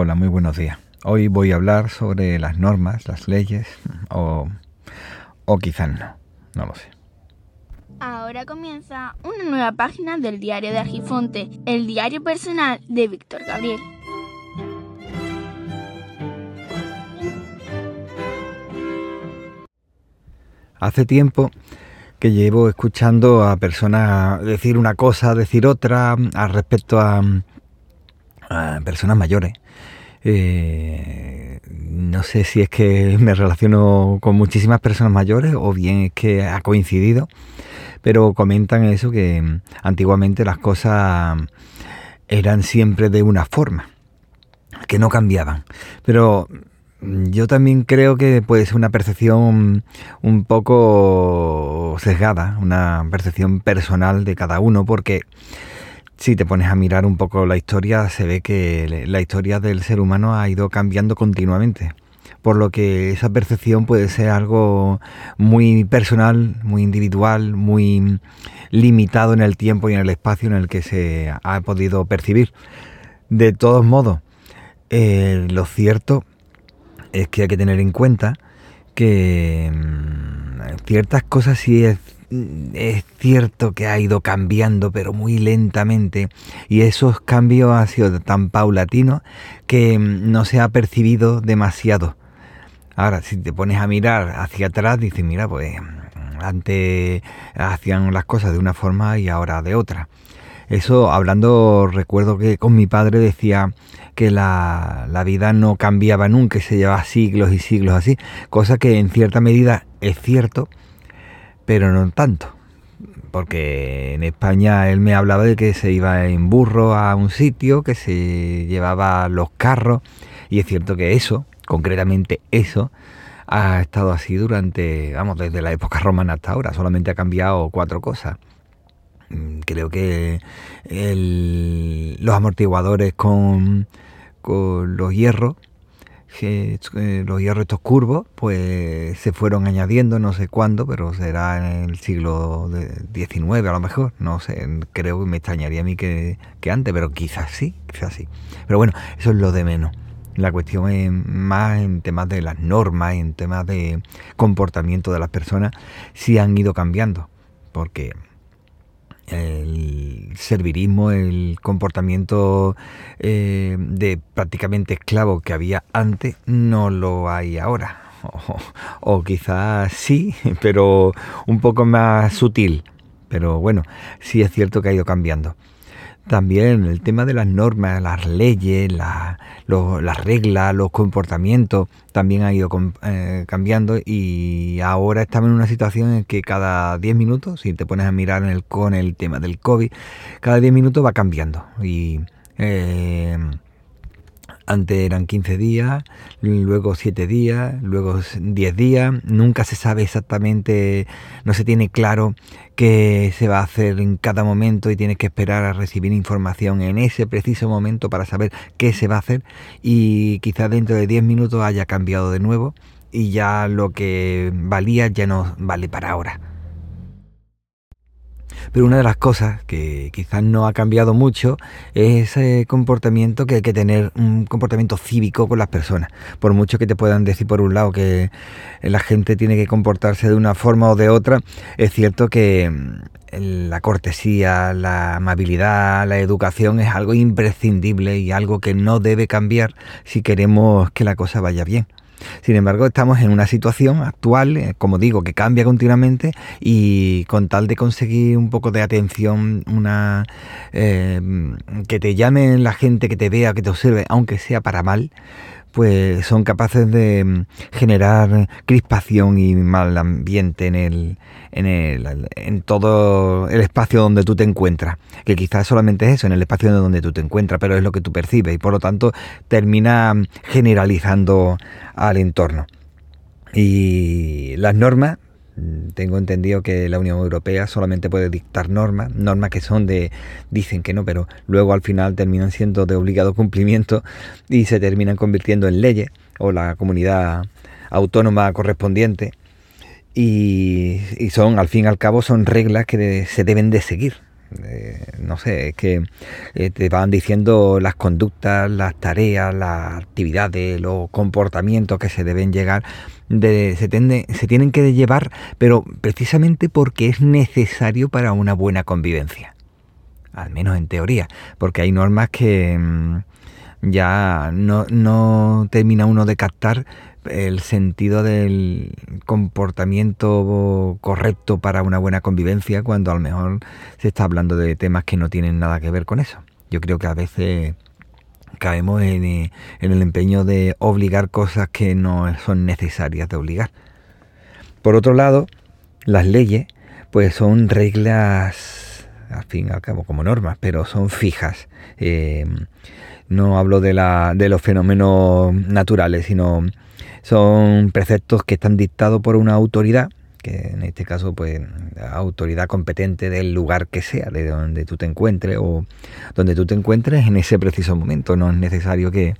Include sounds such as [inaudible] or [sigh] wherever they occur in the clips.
Hola, muy buenos días. Hoy voy a hablar sobre las normas, las leyes, o, o quizás no, no lo sé. Ahora comienza una nueva página del diario de Argifonte, el diario personal de Víctor Gabriel. Hace tiempo que llevo escuchando a personas decir una cosa, decir otra, al respecto a, personas mayores. Eh, no sé si es que me relaciono con muchísimas personas mayores o bien es que ha coincidido, pero comentan eso que antiguamente las cosas eran siempre de una forma, que no cambiaban. Pero yo también creo que puede ser una percepción un poco sesgada, una percepción personal de cada uno, porque si te pones a mirar un poco la historia, se ve que la historia del ser humano ha ido cambiando continuamente. Por lo que esa percepción puede ser algo muy personal, muy individual, muy limitado en el tiempo y en el espacio en el que se ha podido percibir. De todos modos, eh, lo cierto es que hay que tener en cuenta que mm, ciertas cosas sí es es cierto que ha ido cambiando, pero muy lentamente, y esos cambios han sido tan paulatinos que mm, no se ha percibido demasiado. Ahora, si te pones a mirar hacia atrás, dices, mira, pues antes hacían las cosas de una forma y ahora de otra. Eso, hablando, recuerdo que con mi padre decía que la, la vida no cambiaba nunca, se llevaba siglos y siglos así, cosa que en cierta medida es cierto, pero no tanto. Porque en España él me hablaba de que se iba en burro a un sitio, que se llevaba los carros, y es cierto que eso, concretamente eso, ha estado así durante, vamos, desde la época romana hasta ahora, solamente ha cambiado cuatro cosas. Mm, creo que los amortiguadores con, con los hierros eh, los hierros estos curvos pues se fueron añadiendo no sé cuándo pero será en el siglo XIX a lo mejor no sé creo que me extrañaría a mí que, que antes pero quizás sí quizás sí. Pero bueno eso es lo de menos. La cuestión es más en temas de las normas en temas de comportamiento de las personas si han ido cambiando porque el servirismo, el comportamiento eh, de prácticamente esclavo que había antes, no lo hay ahora. O, quizás sí, pero un poco más sutil. Pero bueno, sí es cierto que ha ido cambiando. También el tema de las normas, las leyes, las reglas, los comportamientos también ha ido eh, cambiando y ahora estamos en una situación en que cada 10 minutos, si te pones a mirar en el, con el tema del COVID, cada 10 minutos va cambiando y eh, antes eran 15 días, luego 7 días, luego 10 días. Nunca se sabe exactamente, no se tiene claro qué se va a hacer en cada momento y tienes que esperar a recibir información en ese preciso momento para saber qué se va a hacer. Y quizás dentro de 10 minutos haya cambiado de nuevo y ya lo que valía ya no vale para ahora. Pero una de las cosas que quizás no ha cambiado mucho es ese comportamiento que hay que tener, un comportamiento cívico con las personas. Por mucho que te puedan decir por un lado que la gente tiene que comportarse de una forma o de otra, es cierto que mm, la cortesía, la amabilidad, la educación es algo imprescindible y algo que no debe cambiar si queremos que la cosa vaya bien. Sin embargo, estamos en una situación actual, eh, como digo, que cambia continuamente y con tal de conseguir un poco de atención, una eh, que te llame la gente, que te vea, que te observe, aunque sea para mal, pues son capaces de mm, generar crispación y mal ambiente en el, en el en todo el espacio donde tú te encuentras. Que quizás solamente es eso en el espacio donde tú te encuentras pero es lo que tú percibes y por lo tanto termina generalizando al entorno. Y las normas tengo entendido que la Unión Europea solamente puede dictar normas, normas que son de, dicen que no, pero luego al final terminan siendo de obligado cumplimiento y se terminan convirtiendo en leyes o la comunidad autónoma correspondiente y, son, al fin y al cabo, son reglas que se deben de seguir. Eh, no sé, es que eh, te van diciendo las conductas, las tareas, las actividades, los comportamientos que se deben llegar, se tienen que llevar, pero precisamente porque es necesario para una buena convivencia. Al menos en teoría, porque hay normas que mm, ya no, no termina uno de captar el sentido del comportamiento correcto para una buena convivencia cuando a lo mejor se está hablando de temas que no tienen nada que ver con eso. Yo creo que a veces caemos en, eh, el empeño de obligar cosas que no son necesarias de obligar. Por otro lado, las leyes pues son reglas, al fin y al cabo, como normas, pero son fijas. Eh, no hablo de, la, de los fenómenos naturales, sino son preceptos que están dictados por una autoridad, que en este caso, pues, autoridad competente del lugar que sea, de donde tú te encuentres o donde tú te encuentres en ese preciso momento. No es necesario que,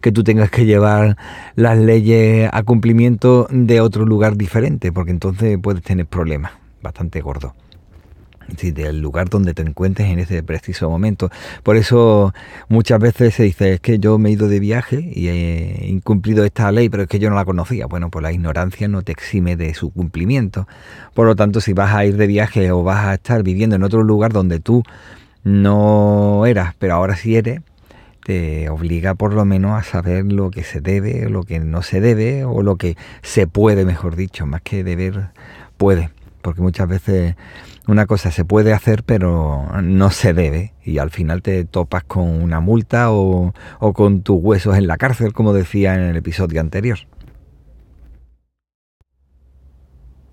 que tú tengas que llevar las leyes a cumplimiento de otro lugar diferente, porque entonces puedes tener problemas bastante gordos del lugar donde te encuentres en ese preciso momento. Por eso muchas veces se dice, es que yo me he ido de viaje y he incumplido esta ley, pero es que yo no la conocía. Bueno, pues la ignorancia no te exime de su cumplimiento. Por lo tanto, si vas a ir de viaje o vas a estar viviendo en otro lugar donde tú no eras, pero ahora sí eres, te obliga por lo menos a saber lo que se debe, lo que no se debe, o lo que se puede, mejor dicho, más que deber, puede. Porque muchas veces una cosa se puede hacer pero no se debe y al final te topas con una multa o, con tus huesos en la cárcel, como decía en el episodio anterior.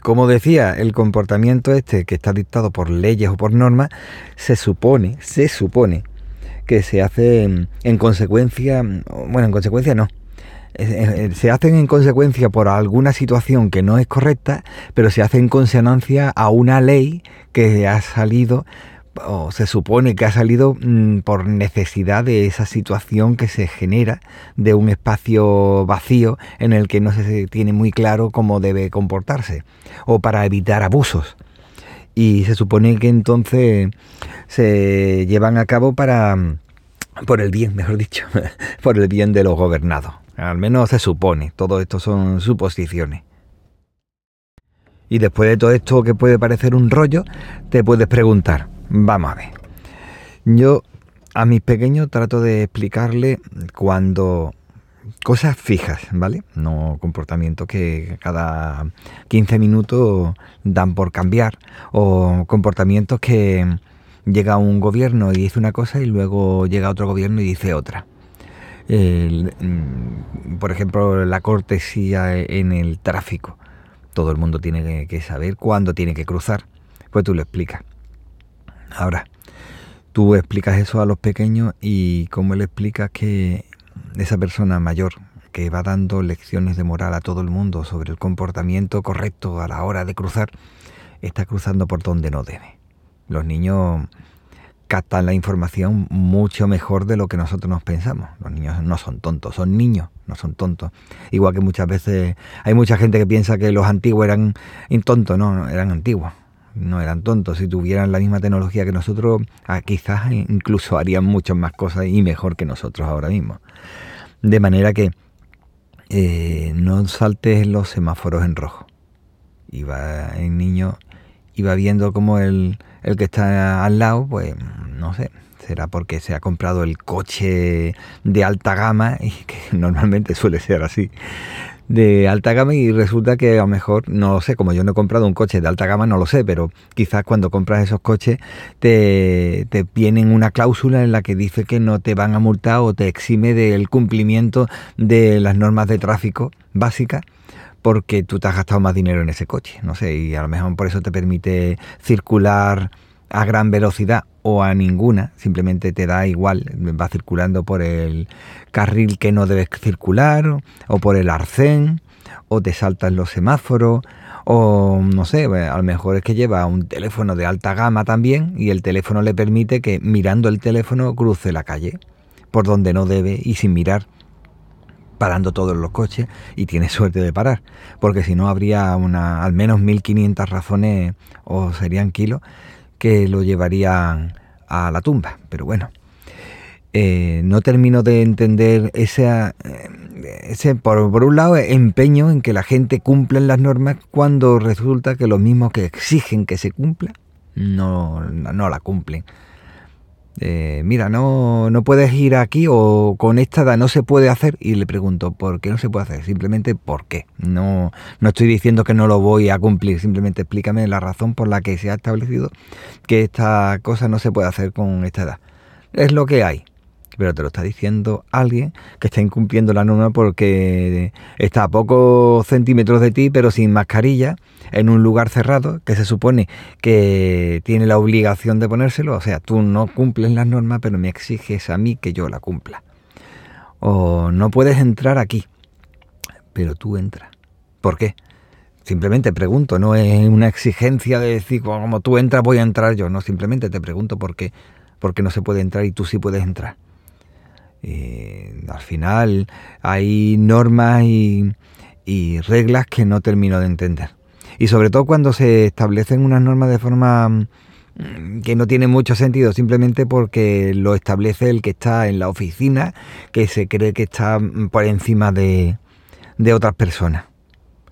Como decía, el comportamiento este que está dictado por leyes o por normas se supone, se supone que se hace en consecuencia, bueno, en consecuencia no, se hacen en consecuencia por alguna situación que no es correcta, pero se hace en consonancia a una ley que ha salido o se supone que ha salido mm, por necesidad de esa situación que se genera de un espacio vacío en el que no se tiene muy claro cómo debe comportarse o para evitar abusos. Y se supone que entonces se llevan a cabo para por el bien, mejor dicho, [laughs] por el bien de los gobernados. Al menos se supone, todo esto son suposiciones. Y después de todo esto que puede parecer un rollo, te puedes preguntar, vamos a ver. Yo a mis pequeños trato de explicarle cuando cosas fijas, ¿vale? No comportamientos que cada 15 minutos dan por cambiar o comportamientos que llega un gobierno y dice una cosa y luego llega otro gobierno y dice otra. Mm, por ejemplo, la cortesía en el tráfico. Todo el mundo tiene que saber cuándo tiene que cruzar. Pues tú lo explicas. Ahora, tú explicas eso a los pequeños y cómo le explicas que esa persona mayor que va dando lecciones de moral a todo el mundo sobre el comportamiento correcto a la hora de cruzar, está cruzando por donde no debe. Los niños captan la información mucho mejor de lo que nosotros nos pensamos. Los niños no son tontos, son niños, no son tontos. Igual que muchas veces hay mucha gente que piensa que los antiguos eran tontos, no, eran antiguos, no eran tontos. Si tuvieran la misma tecnología que nosotros, ah, quizás incluso harían muchas más cosas y mejor que nosotros ahora mismo. De manera que eh, no saltes los semáforos en rojo. Iba el niño iba viendo como el el que está al lado, pues no sé, será porque se ha comprado el coche de alta gama, y [laughs] que normalmente suele ser así, de alta gama y resulta que a lo mejor, no lo sé, como yo no he comprado un coche de alta gama, no lo sé, pero quizás cuando compras esos coches te, te vienen una cláusula en la que dice que no te van a multar o te exime del cumplimiento de las normas de tráfico básicas porque tú te has gastado más dinero en ese coche, no sé, y a lo mejor por eso te permite circular a gran velocidad o a ninguna, simplemente te da igual, va circulando por el carril que no debes circular o por el arcén o te saltan los semáforos o no sé, a lo mejor es que lleva un teléfono de alta gama también y el teléfono le permite que mirando el teléfono cruce la calle por donde no debe y sin mirar parando todos los coches y tiene suerte de parar, porque si no habría una, al menos 1500 razones o serían kilos que lo llevarían a la tumba. Pero bueno, eh, no termino de entender ese, ese por, por, un lado, empeño en que la gente cumpla las normas cuando resulta que los mismos que exigen que se cumpla no, no la cumplen. Eh, mira, no, no puedes ir aquí o con esta edad no se puede hacer. Y le pregunto, ¿por qué no se puede hacer? Simplemente, ¿por qué? No, no estoy diciendo que no lo voy a cumplir, simplemente explícame la razón por la que se ha establecido que esta cosa no se puede hacer con esta edad. Es lo que hay pero te lo está diciendo alguien que está incumpliendo la norma porque está a pocos centímetros de ti, pero sin mascarilla, en un lugar cerrado, que se supone que tiene la obligación de ponérselo. O sea, tú no cumples las normas, pero me exiges a mí que yo la cumpla. O no puedes entrar aquí, pero tú entras. ¿Por qué? Simplemente pregunto, no es una exigencia de decir, como tú entras, voy a entrar yo. No, simplemente te pregunto por qué, porque no se puede entrar y tú sí puedes entrar. Eh, al final hay normas y, reglas que no termino de entender. Y sobre todo cuando se establecen unas normas de forma mm, que no tiene mucho sentido simplemente porque lo establece el que está en la oficina, que se cree que está mm, por encima de, de otras personas.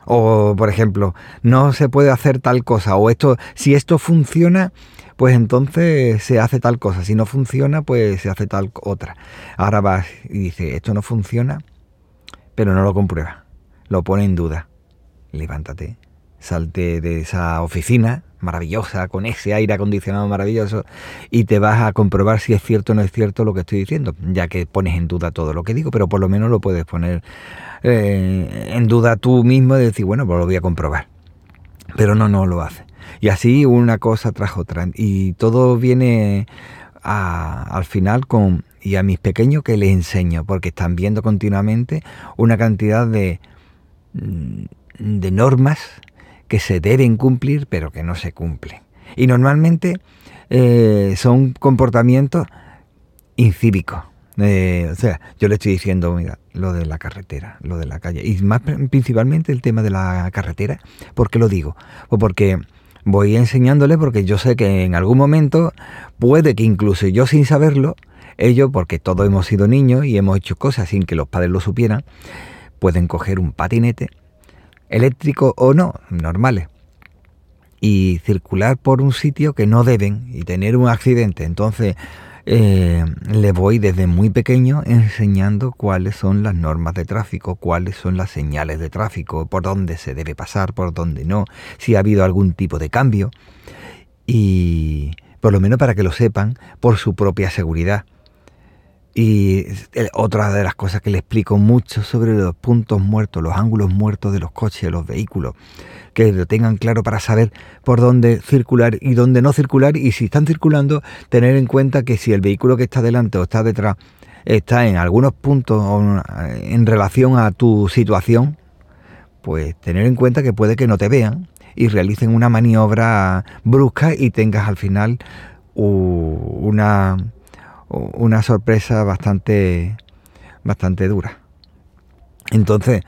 O, por ejemplo, no se puede hacer tal cosa, o esto, si esto funciona, pues entonces se hace tal cosa. Si no funciona, pues se hace tal otra. Ahora vas y dice, esto no funciona, pero no lo comprueba. Lo pone en duda. Levántate, salte de esa oficina maravillosa, con ese aire acondicionado maravilloso, y te vas a comprobar si es cierto o no es cierto lo que estoy diciendo, ya que pones en duda todo lo que digo, pero por lo menos lo puedes poner eh, en duda tú mismo y decir, bueno, pues lo voy a comprobar. Pero no, no lo hace. Y así una cosa tras otra. Y todo viene al final con... Y a mis pequeños que les enseño, porque están viendo continuamente una cantidad de, mm, de normas que se deben cumplir, pero que no se cumplen. Y normalmente eh, son comportamientos incívicos. Eh, o sea, yo le estoy diciendo, mira, lo de la carretera, lo de la calle, y más principalmente el tema de la carretera, ¿por qué lo digo? Pues porque voy enseñándole porque yo sé que en algún momento puede que incluso yo sin saberlo, ellos, porque todos hemos sido niños y hemos hecho cosas sin que los padres lo supieran, pueden coger un patinete, eléctrico o no, normales, y circular por un sitio que no deben y tener un accidente. Entonces, eh, le voy desde muy pequeño enseñando cuáles son las normas de tráfico, cuáles son las señales de tráfico, por dónde se debe pasar, por dónde no, si ha habido algún tipo de cambio. Y por lo menos para que lo sepan por su propia seguridad. Y otra de las cosas que le explico mucho sobre los puntos muertos, los ángulos muertos de los coches, los vehículos, que lo tengan claro para saber por dónde circular y dónde no circular y si están circulando, tener en cuenta que si el vehículo que está delante o está detrás está en algunos puntos en relación a tu situación, pues tener en cuenta que puede que no te vean y realicen una maniobra brusca y tengas al final una una sorpresa bastante, bastante dura. Entonces,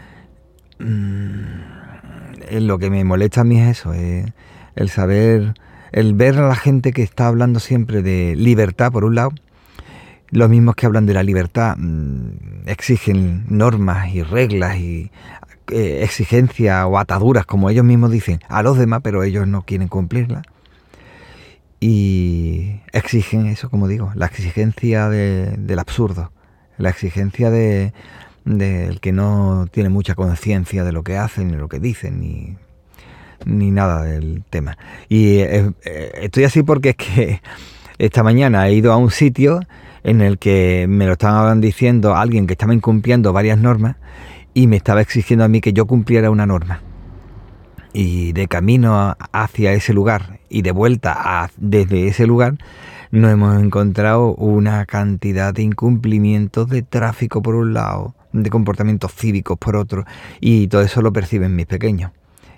mm, lo que me molesta a mí es eso, el saber, el ver a la gente que está hablando siempre de libertad, por un lado, los mismos que hablan de la libertad mm, exigen normas y reglas y eh, exigencias o ataduras, como ellos mismos dicen, a los demás, pero ellos no quieren cumplirlas y exigen eso, como digo, la exigencia del absurdo, la exigencia de del que no tiene mucha conciencia de lo que hacen, ni lo que dicen, ni, ni nada del tema. Y eh, eh, estoy así porque es que esta mañana he ido a un sitio en el que me lo estaban diciendo alguien que estaba incumpliendo varias normas y me estaba exigiendo a mí que yo cumpliera una norma y de camino hacia ese lugar y de vuelta desde ese lugar, nos hemos encontrado una cantidad de incumplimientos de tráfico por un lado, de comportamientos cívicos por otro, y todo eso lo perciben mis pequeños.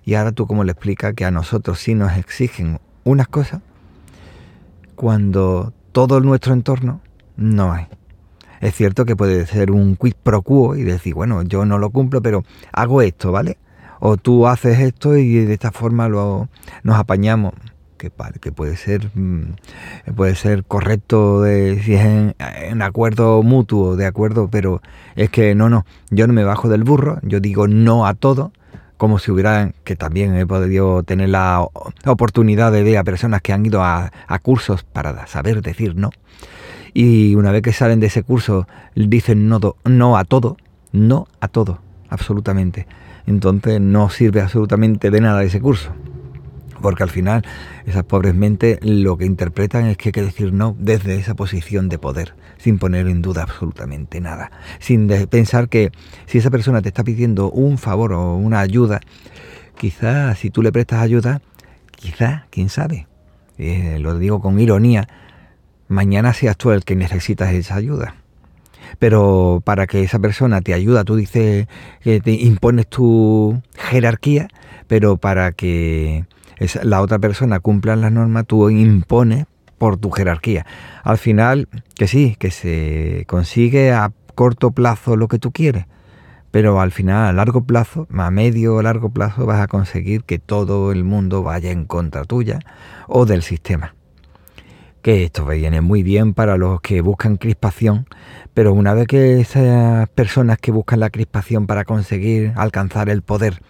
Y ahora tú cómo le explicas que a nosotros sí nos exigen unas cosas cuando todo nuestro entorno no hay. Es cierto que puede ser un quid pro quo y decir, bueno, yo no lo cumplo, pero hago esto, ¿vale? O tú haces esto y de esta forma lo, nos apañamos. que, puede ser mm, puede ser correcto de, si es en, acuerdo mutuo, de acuerdo, pero es que no, no, yo no me bajo del burro, yo digo no a todo, como si hubiera, que también he podido tener la oportunidad de ver a personas que han ido a, a cursos para saber decir no. Y una vez que salen de ese curso, dicen no, no a todo, no a todo, absolutamente. Entonces no sirve absolutamente de nada ese curso. Porque al final esas pobres mentes lo que interpretan es que hay que decir no desde esa posición de poder, sin poner en duda absolutamente nada, sin pensar que si esa persona te está pidiendo un favor o una ayuda, quizás si tú le prestas ayuda, quizás, quién sabe, eh, lo digo con ironía, mañana seas tú el que necesitas esa ayuda. Pero para que esa persona te ayuda, tú dices que te impones tu jerarquía, pero para que la otra persona cumpla las normas, tú impones por tu jerarquía. Al final, que sí, que se consigue a corto plazo lo que tú quieres, pero al final a largo plazo, a medio o largo plazo, vas a conseguir que todo el mundo vaya en contra tuya o del sistema. Que esto viene muy bien para los que buscan crispación, pero una vez que esas personas que buscan la crispación para conseguir alcanzar el poder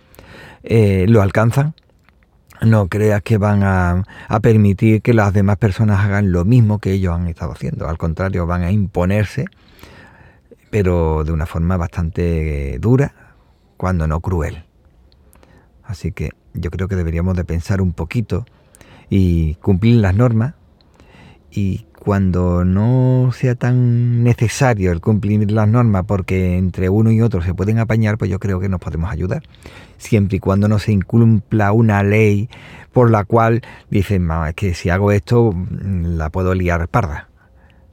eh, lo alcanzan, no creas que van a, permitir que las demás personas hagan lo mismo que ellos han estado haciendo. Al contrario, van a imponerse, pero de una forma bastante dura, cuando no cruel. Así que yo creo que deberíamos de pensar un poquito y cumplir las normas y cuando no sea tan necesario el cumplir las normas porque entre uno y otro se pueden apañar, pues yo creo que nos podemos ayudar. Siempre y cuando no se incumpla una ley por la cual dicen, es que si hago esto mm, la puedo liar parda.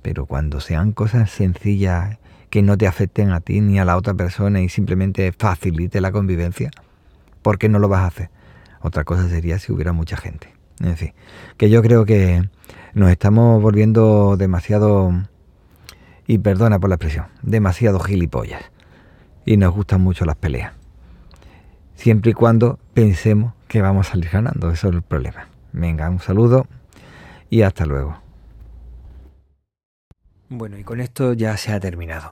Pero cuando sean cosas sencillas que no te afecten a ti ni a la otra persona y simplemente facilite la convivencia, ¿por qué no lo vas a hacer? Otra cosa sería si hubiera mucha gente. En fin, que yo creo que nos estamos volviendo demasiado, y perdona por la expresión, demasiado gilipollas. Y nos gustan mucho las peleas. Siempre y cuando pensemos que vamos a salir ganando, eso es el problema. Venga, un saludo y hasta luego. Bueno, y con esto ya se ha terminado.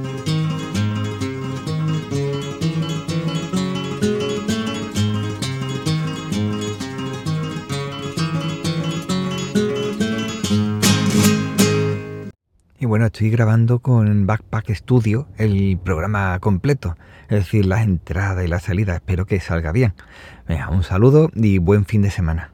Bueno, estoy grabando con Backpack Studio el programa completo, es decir, las entradas y las salidas. Espero que salga bien. Venga, un saludo y buen fin de semana.